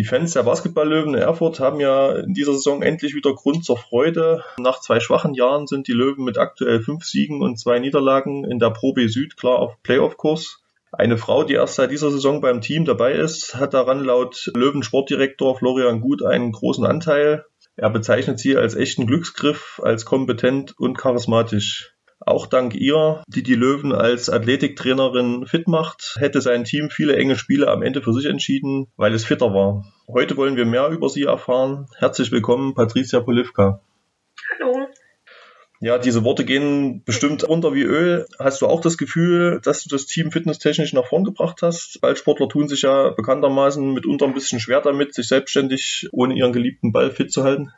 Die Fans der Basketballlöwen in Erfurt haben ja in dieser Saison endlich wieder Grund zur Freude. Nach zwei schwachen Jahren sind die Löwen mit aktuell fünf Siegen und zwei Niederlagen in der Pro B Süd klar auf Playoff-Kurs. Eine Frau, die erst seit dieser Saison beim Team dabei ist, hat daran laut Löwen Sportdirektor Florian Gut einen großen Anteil. Er bezeichnet sie als echten Glücksgriff, als kompetent und charismatisch. Auch dank ihr, die die Löwen als Athletiktrainerin fit macht, hätte sein Team viele enge Spiele am Ende für sich entschieden, weil es fitter war. Heute wollen wir mehr über sie erfahren. Herzlich willkommen, Patricia Polivka. Hallo. Ja, diese Worte gehen bestimmt runter wie Öl. Hast du auch das Gefühl, dass du das Team fitnesstechnisch nach vorn gebracht hast? Ballsportler tun sich ja bekanntermaßen mitunter ein bisschen schwer damit, sich selbstständig ohne ihren geliebten Ball fit zu halten.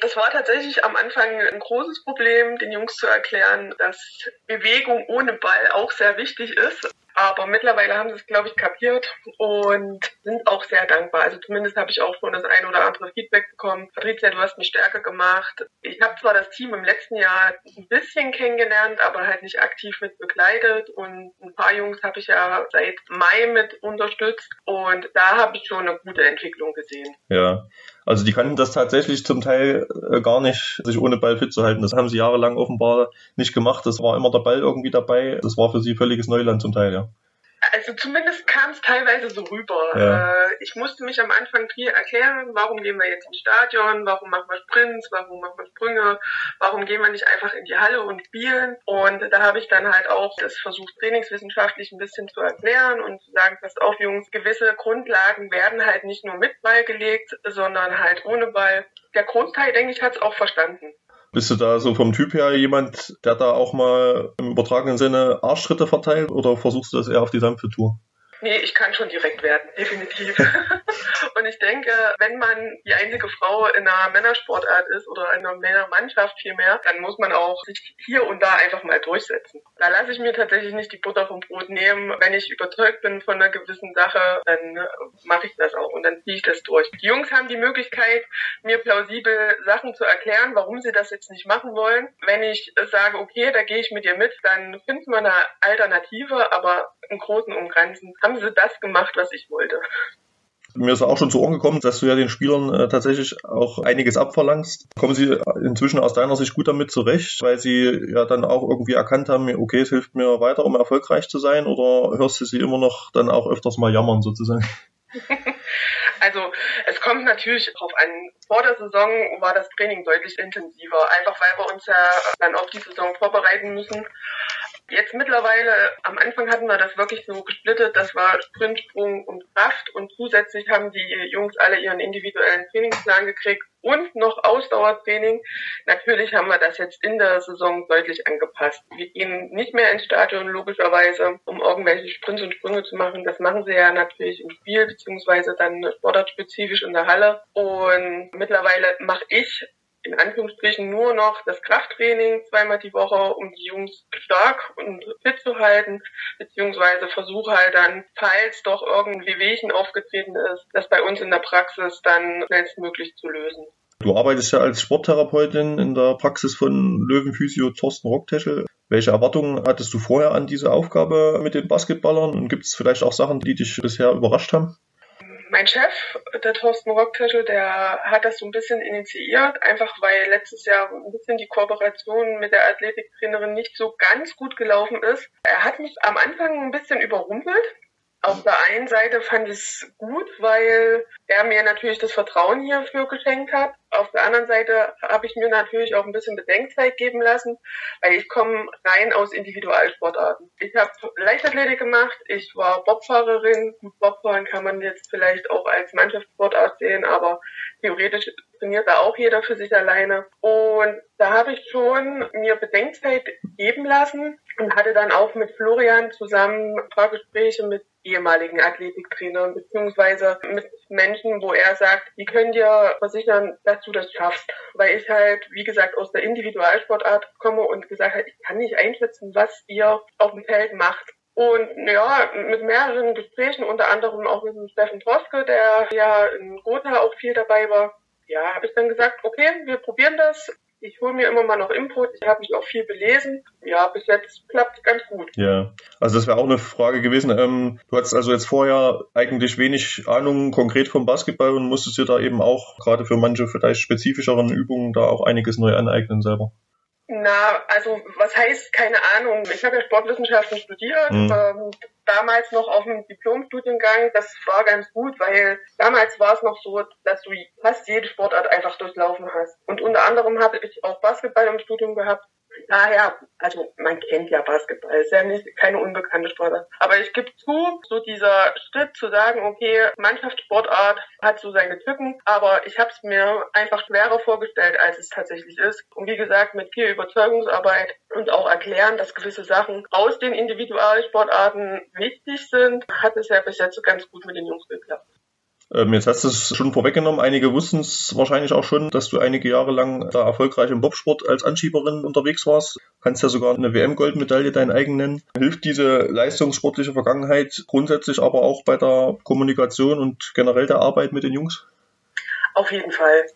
Das war tatsächlich am Anfang ein großes Problem, den Jungs zu erklären, dass Bewegung ohne Ball auch sehr wichtig ist. Aber mittlerweile haben sie es, glaube ich, kapiert und sind auch sehr dankbar. Also zumindest habe ich auch schon das ein oder andere Feedback bekommen. Patricia, du hast mich stärker gemacht. Ich habe zwar das Team im letzten Jahr ein bisschen kennengelernt, aber halt nicht aktiv mit begleitet. Und ein paar Jungs habe ich ja seit Mai mit unterstützt. Und da habe ich schon eine gute Entwicklung gesehen. Ja. Also die kannten das tatsächlich zum Teil äh, gar nicht, sich ohne Ball fit zu halten. Das haben sie jahrelang offenbar nicht gemacht. Das war immer der Ball irgendwie dabei. Das war für sie völliges Neuland zum Teil, ja. Also zumindest kam es teilweise so rüber. Ja. Äh, ich musste mich am Anfang viel erklären, warum gehen wir jetzt ins Stadion, warum machen wir Sprints, warum machen wir Sprünge, warum gehen wir nicht einfach in die Halle und spielen. Und da habe ich dann halt auch das versucht, trainingswissenschaftlich ein bisschen zu erklären und zu sagen, passt auf, Jungs, gewisse Grundlagen werden halt nicht nur mit Ball gelegt, sondern halt ohne Ball. Der Großteil, denke ich, hat es auch verstanden. Bist du da so vom Typ her jemand, der da auch mal im übertragenen Sinne Arschtritte verteilt oder versuchst du das eher auf die sanfte Tour? Nee, ich kann schon direkt werden, definitiv. und ich denke, wenn man die einzige Frau in einer Männersportart ist oder in einer Männermannschaft vielmehr, dann muss man auch sich hier und da einfach mal durchsetzen. Da lasse ich mir tatsächlich nicht die Butter vom Brot nehmen. Wenn ich überzeugt bin von einer gewissen Sache, dann äh, mache ich das auch und dann ziehe ich das durch. Die Jungs haben die Möglichkeit, mir plausibel Sachen zu erklären, warum sie das jetzt nicht machen wollen. Wenn ich sage, okay, da gehe ich mit dir mit, dann finden wir eine Alternative, aber im Großen und Ganzen haben sie das gemacht, was ich wollte. Mir ist auch schon zu Ohren gekommen, dass du ja den Spielern äh, tatsächlich auch einiges abverlangst. Kommen sie inzwischen aus deiner Sicht gut damit zurecht, weil sie ja dann auch irgendwie erkannt haben, okay, es hilft mir weiter, um erfolgreich zu sein, oder hörst du sie immer noch dann auch öfters mal jammern sozusagen? Also es kommt natürlich darauf an. Vor der Saison war das Training deutlich intensiver, einfach weil wir uns ja dann auf die Saison vorbereiten müssen. Jetzt mittlerweile, am Anfang hatten wir das wirklich so gesplittet, das war Sprint, Sprung und Kraft und zusätzlich haben die Jungs alle ihren individuellen Trainingsplan gekriegt und noch Ausdauertraining. Natürlich haben wir das jetzt in der Saison deutlich angepasst. Wir gehen nicht mehr ins Stadion, logischerweise, um irgendwelche Sprints und Sprünge zu machen. Das machen sie ja natürlich im Spiel, beziehungsweise dann sportartspezifisch in der Halle. Und mittlerweile mache ich Anführungsstrichen nur noch das Krafttraining zweimal die Woche, um die Jungs stark und fit zu halten, beziehungsweise versuche halt dann, falls doch irgendwie Wehchen aufgetreten ist, das bei uns in der Praxis dann schnellstmöglich zu lösen. Du arbeitest ja als Sporttherapeutin in der Praxis von Löwenphysio Thorsten Rockteschel. Welche Erwartungen hattest du vorher an diese Aufgabe mit den Basketballern? Und gibt es vielleicht auch Sachen, die dich bisher überrascht haben? Mein Chef, der Thorsten Rocktischel, der hat das so ein bisschen initiiert, einfach weil letztes Jahr ein bisschen die Kooperation mit der Athletiktrainerin nicht so ganz gut gelaufen ist. Er hat mich am Anfang ein bisschen überrumpelt, auf der einen Seite fand ich es gut, weil er mir natürlich das Vertrauen hierfür geschenkt hat. Auf der anderen Seite habe ich mir natürlich auch ein bisschen Bedenkzeit geben lassen, weil ich komme rein aus Individualsportarten. Ich habe Leichtathletik gemacht, ich war Bobfahrerin. Bobfahren kann man jetzt vielleicht auch als Mannschaftssportart sehen, aber theoretisch trainiert da auch jeder für sich alleine. Und da habe ich schon mir Bedenkzeit geben lassen, und hatte dann auch mit Florian zusammen ein paar Gespräche mit ehemaligen Athletiktrainern beziehungsweise mit Menschen, wo er sagt, die können dir versichern, dass du das schaffst. Weil ich halt, wie gesagt, aus der Individualsportart komme und gesagt habe, ich kann nicht einschätzen, was ihr auf dem Feld macht. Und ja, mit mehreren Gesprächen, unter anderem auch mit dem Steffen Droske, der ja in Gotha auch viel dabei war, ja, habe ich dann gesagt, okay, wir probieren das. Ich hole mir immer mal noch Input. Ich habe mich auch viel belesen. Ja, bis jetzt klappt es ganz gut. Ja, also das wäre auch eine Frage gewesen. Ähm, du hattest also jetzt vorher eigentlich wenig Ahnung konkret vom Basketball und musstest dir da eben auch gerade für manche vielleicht spezifischeren Übungen da auch einiges neu aneignen selber. Na, also was heißt keine Ahnung? Ich habe ja Sportwissenschaften studiert, mhm. ähm, damals noch auf dem Diplomstudiengang. Das war ganz gut, weil damals war es noch so, dass du fast jede Sportart einfach durchlaufen hast. Und unter anderem habe ich auch Basketball im Studium gehabt daher, also man kennt ja Basketball, ist ja nicht keine unbekannte Sportart. Aber ich gebe zu, so dieser Schritt zu sagen, okay, Mannschaftssportart hat so seine Tücken, aber ich habe es mir einfach schwerer vorgestellt, als es tatsächlich ist. Und wie gesagt, mit viel Überzeugungsarbeit und auch erklären, dass gewisse Sachen aus den Individualsportarten wichtig sind, hat es ja bis jetzt ganz gut mit den Jungs geklappt. Ähm, jetzt hast du es schon vorweggenommen. Einige wussten es wahrscheinlich auch schon, dass du einige Jahre lang da erfolgreich im Bobsport als Anschieberin unterwegs warst. Kannst ja sogar eine WM-Goldmedaille dein eigen nennen. Hilft diese leistungssportliche Vergangenheit grundsätzlich aber auch bei der Kommunikation und generell der Arbeit mit den Jungs? Auf jeden Fall.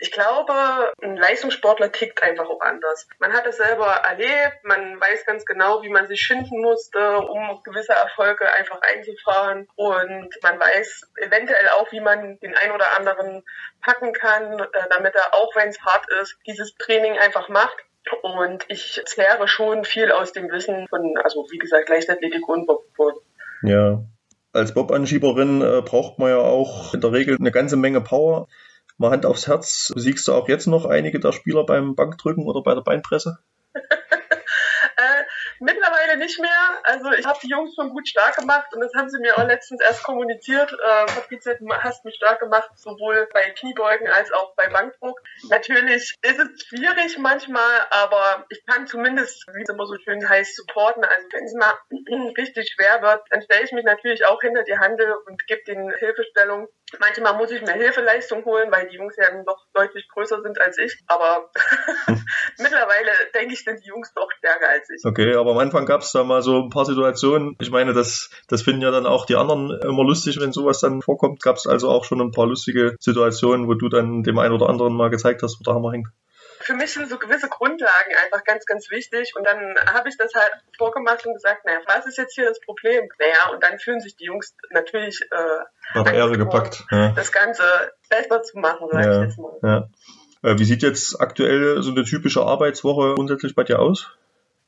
Ich glaube, ein Leistungssportler tickt einfach auch anders. Man hat es selber erlebt, man weiß ganz genau, wie man sich schinden musste, um gewisse Erfolge einfach einzufahren. Und man weiß eventuell auch, wie man den ein oder anderen packen kann, äh, damit er, auch wenn es hart ist, dieses Training einfach macht. Und ich zehre schon viel aus dem Wissen von, also wie gesagt, Leichtathletik und Bobsport. Ja. Als Bob-Anschieberin äh, braucht man ja auch in der Regel eine ganze Menge Power. Mal Hand aufs Herz, besiegst du auch jetzt noch einige der Spieler beim Bankdrücken oder bei der Beinpresse? äh, mittlerweile nicht mehr. Also ich habe die Jungs schon gut stark gemacht und das haben sie mir auch letztens erst kommuniziert. Äh, du hast mich stark gemacht, sowohl bei Kniebeugen als auch bei Bankdruck. Natürlich ist es schwierig manchmal, aber ich kann zumindest, wie es immer so schön heißt, supporten. Also wenn es mal richtig schwer wird, dann stelle ich mich natürlich auch hinter die Handel und gebe den Hilfestellung. Manchmal muss ich mir Hilfeleistung holen, weil die Jungs ja doch deutlich größer sind als ich. Aber mittlerweile denke ich, sind die Jungs doch stärker als ich. Okay, aber am Anfang gab es da mal so ein paar Situationen. Ich meine, das, das finden ja dann auch die anderen immer lustig, wenn sowas dann vorkommt. Gab es also auch schon ein paar lustige Situationen, wo du dann dem einen oder anderen mal gezeigt hast, wo der Hammer hängt? Für mich sind so gewisse Grundlagen einfach ganz, ganz wichtig. Und dann habe ich das halt vorgemacht und gesagt, naja, was ist jetzt hier das Problem? Naja, und dann fühlen sich die Jungs natürlich äh, Nach Ehre gepackt. Ja. Das Ganze besser zu machen, sag ja, ich jetzt mal. Ja. Äh, wie sieht jetzt aktuell so eine typische Arbeitswoche grundsätzlich bei dir aus?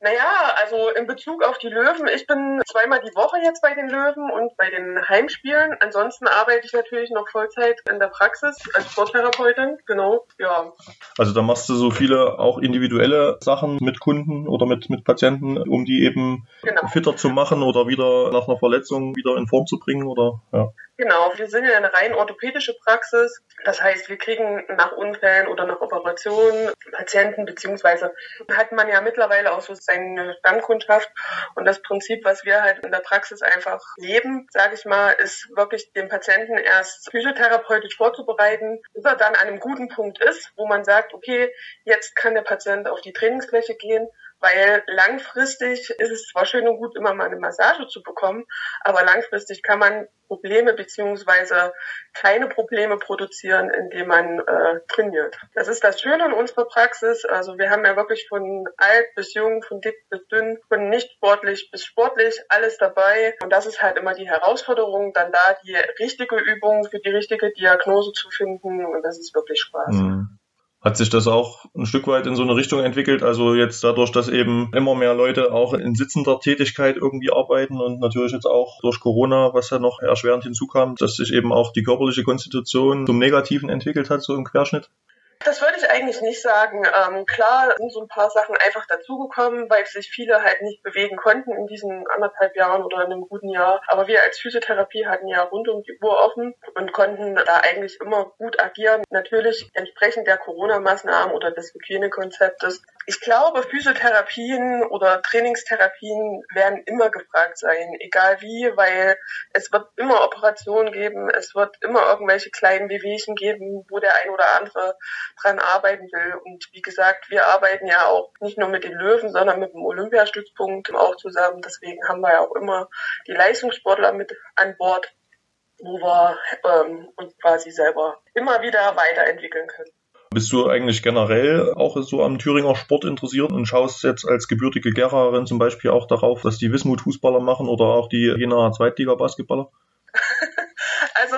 Naja, also in Bezug auf die Löwen, ich bin zweimal die Woche jetzt bei den Löwen und bei den Heimspielen. Ansonsten arbeite ich natürlich noch Vollzeit in der Praxis als Sporttherapeutin, genau, ja. Also da machst du so viele auch individuelle Sachen mit Kunden oder mit, mit Patienten, um die eben genau. fitter zu machen oder wieder nach einer Verletzung wieder in Form zu bringen oder, ja. Genau, wir sind ja eine rein orthopädische Praxis. Das heißt, wir kriegen nach Unfällen oder nach Operationen Patienten, beziehungsweise hat man ja mittlerweile auch so seine Stammkundschaft. Und das Prinzip, was wir halt in der Praxis einfach leben, sage ich mal, ist wirklich den Patienten erst physiotherapeutisch vorzubereiten, bis er dann an einem guten Punkt ist, wo man sagt, okay, jetzt kann der Patient auf die Trainingsfläche gehen weil langfristig ist es zwar schön und gut, immer mal eine Massage zu bekommen, aber langfristig kann man Probleme beziehungsweise keine Probleme produzieren, indem man äh, trainiert. Das ist das Schöne in unserer Praxis. Also wir haben ja wirklich von alt bis jung, von dick bis dünn, von nicht sportlich bis sportlich alles dabei. Und das ist halt immer die Herausforderung, dann da die richtige Übung für die richtige Diagnose zu finden. Und das ist wirklich Spaß. Mhm. Hat sich das auch ein Stück weit in so eine Richtung entwickelt? Also jetzt dadurch, dass eben immer mehr Leute auch in sitzender Tätigkeit irgendwie arbeiten und natürlich jetzt auch durch Corona, was ja noch erschwerend hinzukam, dass sich eben auch die körperliche Konstitution zum Negativen entwickelt hat, so im Querschnitt? Das würde ich eigentlich nicht sagen. Ähm, klar sind so ein paar Sachen einfach dazugekommen, weil sich viele halt nicht bewegen konnten in diesen anderthalb Jahren oder in einem guten Jahr. Aber wir als Physiotherapie hatten ja rund um die Uhr offen und konnten da eigentlich immer gut agieren. Natürlich entsprechend der Corona-Maßnahmen oder des Hygienekonzeptes. Ich glaube, Physiotherapien oder Trainingstherapien werden immer gefragt sein, egal wie, weil es wird immer Operationen geben, es wird immer irgendwelche kleinen Wehwehchen geben, wo der ein oder andere dran arbeiten will. Und wie gesagt, wir arbeiten ja auch nicht nur mit den Löwen, sondern mit dem Olympiastützpunkt auch zusammen. Deswegen haben wir ja auch immer die Leistungssportler mit an Bord, wo wir ähm, uns quasi selber immer wieder weiterentwickeln können. Bist du eigentlich generell auch so am Thüringer Sport interessiert und schaust jetzt als gebürtige Gerarin zum Beispiel auch darauf, dass die Wismut Fußballer machen oder auch die Jena Zweitliga Basketballer? Also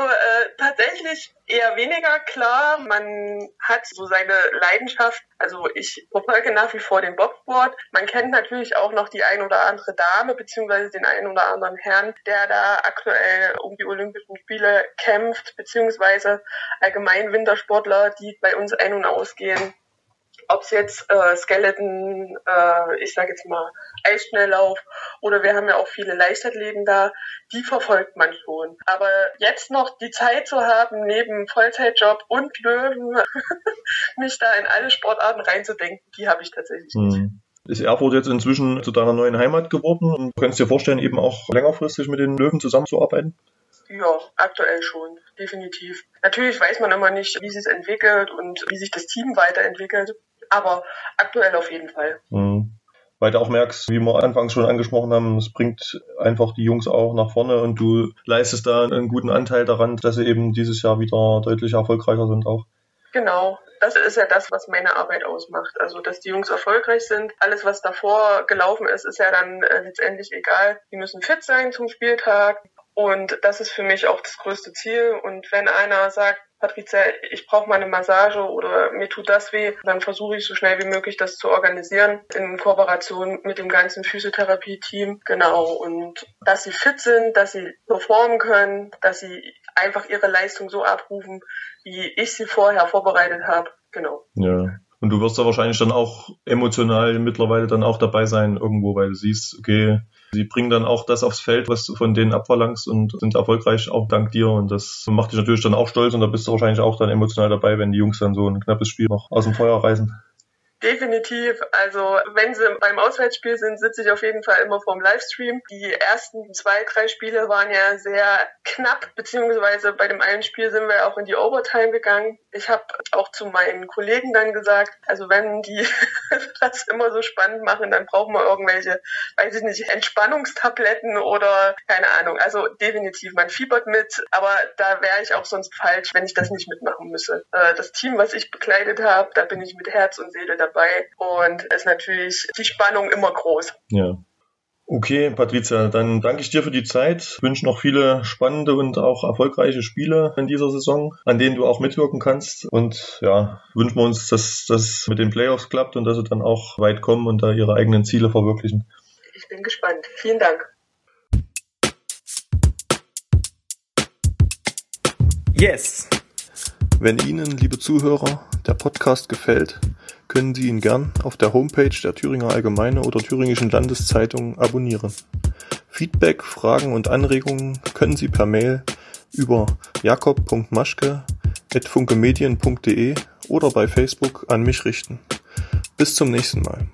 tatsächlich eher weniger klar. Man hat so seine Leidenschaft. Also ich verfolge nach wie vor den Bobsport. Man kennt natürlich auch noch die ein oder andere Dame beziehungsweise den einen oder anderen Herrn, der da aktuell um die Olympischen Spiele kämpft, beziehungsweise allgemein Wintersportler, die bei uns ein- und ausgehen ob es jetzt äh, Skeleton, äh, ich sage jetzt mal Eisschnelllauf oder wir haben ja auch viele Leichtathleten da, die verfolgt man schon. Aber jetzt noch die Zeit zu haben, neben Vollzeitjob und Löwen, mich da in alle Sportarten reinzudenken, die habe ich tatsächlich nicht. Hm. Ist Erfurt jetzt inzwischen zu deiner neuen Heimat geworden und du kannst dir vorstellen, eben auch längerfristig mit den Löwen zusammenzuarbeiten? Ja, aktuell schon, definitiv. Natürlich weiß man immer nicht, wie sich es entwickelt und wie sich das Team weiterentwickelt aber aktuell auf jeden Fall. Mhm. Weil du auch merkst, wie wir anfangs schon angesprochen haben, es bringt einfach die Jungs auch nach vorne und du leistest da einen guten Anteil daran, dass sie eben dieses Jahr wieder deutlich erfolgreicher sind auch. Genau, das ist ja das, was meine Arbeit ausmacht. Also, dass die Jungs erfolgreich sind. Alles, was davor gelaufen ist, ist ja dann äh, letztendlich egal. Die müssen fit sein zum Spieltag. Und das ist für mich auch das größte Ziel. Und wenn einer sagt, Patricia, ich brauche mal eine Massage oder mir tut das weh, dann versuche ich so schnell wie möglich das zu organisieren in Kooperation mit dem ganzen Physiotherapie-Team. Genau. Und dass sie fit sind, dass sie performen können, dass sie einfach ihre Leistung so abrufen, wie ich sie vorher vorbereitet habe. Genau. Ja. Und du wirst da wahrscheinlich dann auch emotional mittlerweile dann auch dabei sein irgendwo, weil du siehst, okay, Sie bringen dann auch das aufs Feld, was du von denen abverlangst und sind erfolgreich auch dank dir. Und das macht dich natürlich dann auch stolz und da bist du wahrscheinlich auch dann emotional dabei, wenn die Jungs dann so ein knappes Spiel noch aus dem Feuer reißen. Definitiv. Also wenn sie beim Auswärtsspiel sind, sitze ich auf jeden Fall immer vorm Livestream. Die ersten zwei, drei Spiele waren ja sehr knapp, beziehungsweise bei dem einen Spiel sind wir auch in die Overtime gegangen. Ich habe auch zu meinen Kollegen dann gesagt, also wenn die das immer so spannend machen, dann brauchen wir irgendwelche, weiß ich nicht, Entspannungstabletten oder keine Ahnung. Also definitiv, man fiebert mit, aber da wäre ich auch sonst falsch, wenn ich das nicht mitmachen müsse. Äh, das Team, was ich begleitet habe, da bin ich mit Herz und Seele dabei dabei und ist natürlich die Spannung immer groß. Ja. Okay, Patricia, dann danke ich dir für die Zeit. Ich wünsche noch viele spannende und auch erfolgreiche Spiele in dieser Saison, an denen du auch mitwirken kannst. Und ja, wünschen wir uns, dass das mit den Playoffs klappt und dass sie dann auch weit kommen und da ihre eigenen Ziele verwirklichen. Ich bin gespannt. Vielen Dank. Yes! Wenn Ihnen, liebe Zuhörer, der Podcast gefällt, können Sie ihn gern auf der Homepage der Thüringer Allgemeine oder Thüringischen Landeszeitung abonnieren. Feedback, Fragen und Anregungen können Sie per Mail über jakob.maschke.funkemedien.de oder bei Facebook an mich richten. Bis zum nächsten Mal.